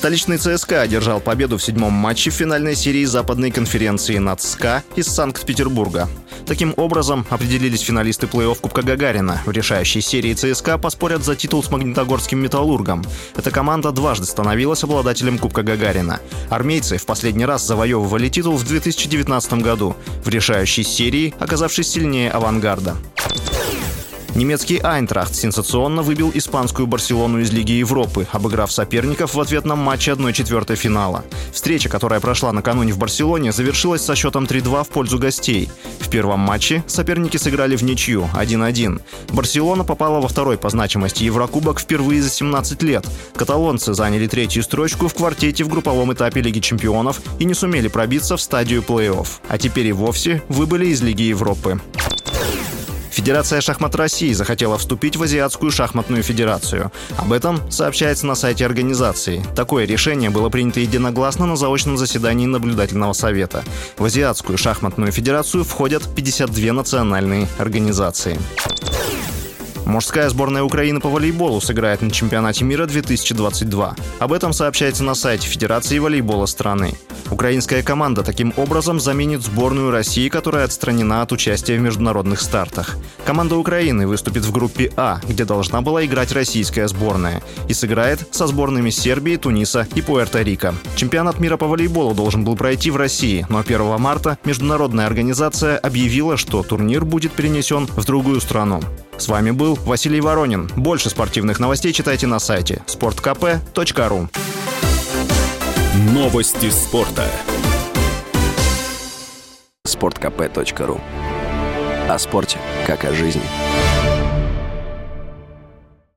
Столичный ЦСКА одержал победу в седьмом матче финальной серии западной конференции НАЦСКА из Санкт-Петербурга. Таким образом, определились финалисты плей-офф Кубка Гагарина. В решающей серии ЦСКА поспорят за титул с Магнитогорским «Металлургом». Эта команда дважды становилась обладателем Кубка Гагарина. Армейцы в последний раз завоевывали титул в 2019 году, в решающей серии оказавшись сильнее «Авангарда». Немецкий Айнтрахт сенсационно выбил испанскую Барселону из Лиги Европы, обыграв соперников в ответном матче 1-4 финала. Встреча, которая прошла накануне в Барселоне, завершилась со счетом 3-2 в пользу гостей. В первом матче соперники сыграли в ничью 1-1. Барселона попала во второй по значимости Еврокубок впервые за 17 лет. Каталонцы заняли третью строчку в квартете в групповом этапе Лиги чемпионов и не сумели пробиться в стадию плей-офф. А теперь и вовсе выбыли из Лиги Европы. Федерация шахмат России захотела вступить в Азиатскую шахматную федерацию. Об этом сообщается на сайте организации. Такое решение было принято единогласно на заочном заседании наблюдательного совета. В Азиатскую шахматную федерацию входят 52 национальные организации. Мужская сборная Украины по волейболу сыграет на чемпионате мира 2022. Об этом сообщается на сайте Федерации волейбола страны. Украинская команда таким образом заменит сборную России, которая отстранена от участия в международных стартах. Команда Украины выступит в группе А, где должна была играть российская сборная, и сыграет со сборными Сербии, Туниса и Пуэрто-Рико. Чемпионат мира по волейболу должен был пройти в России, но 1 марта международная организация объявила, что турнир будет перенесен в другую страну. С вами был Василий Воронин. Больше спортивных новостей читайте на сайте sportkp.ru Новости спорта. sportkp.ru О спорте, как о жизни.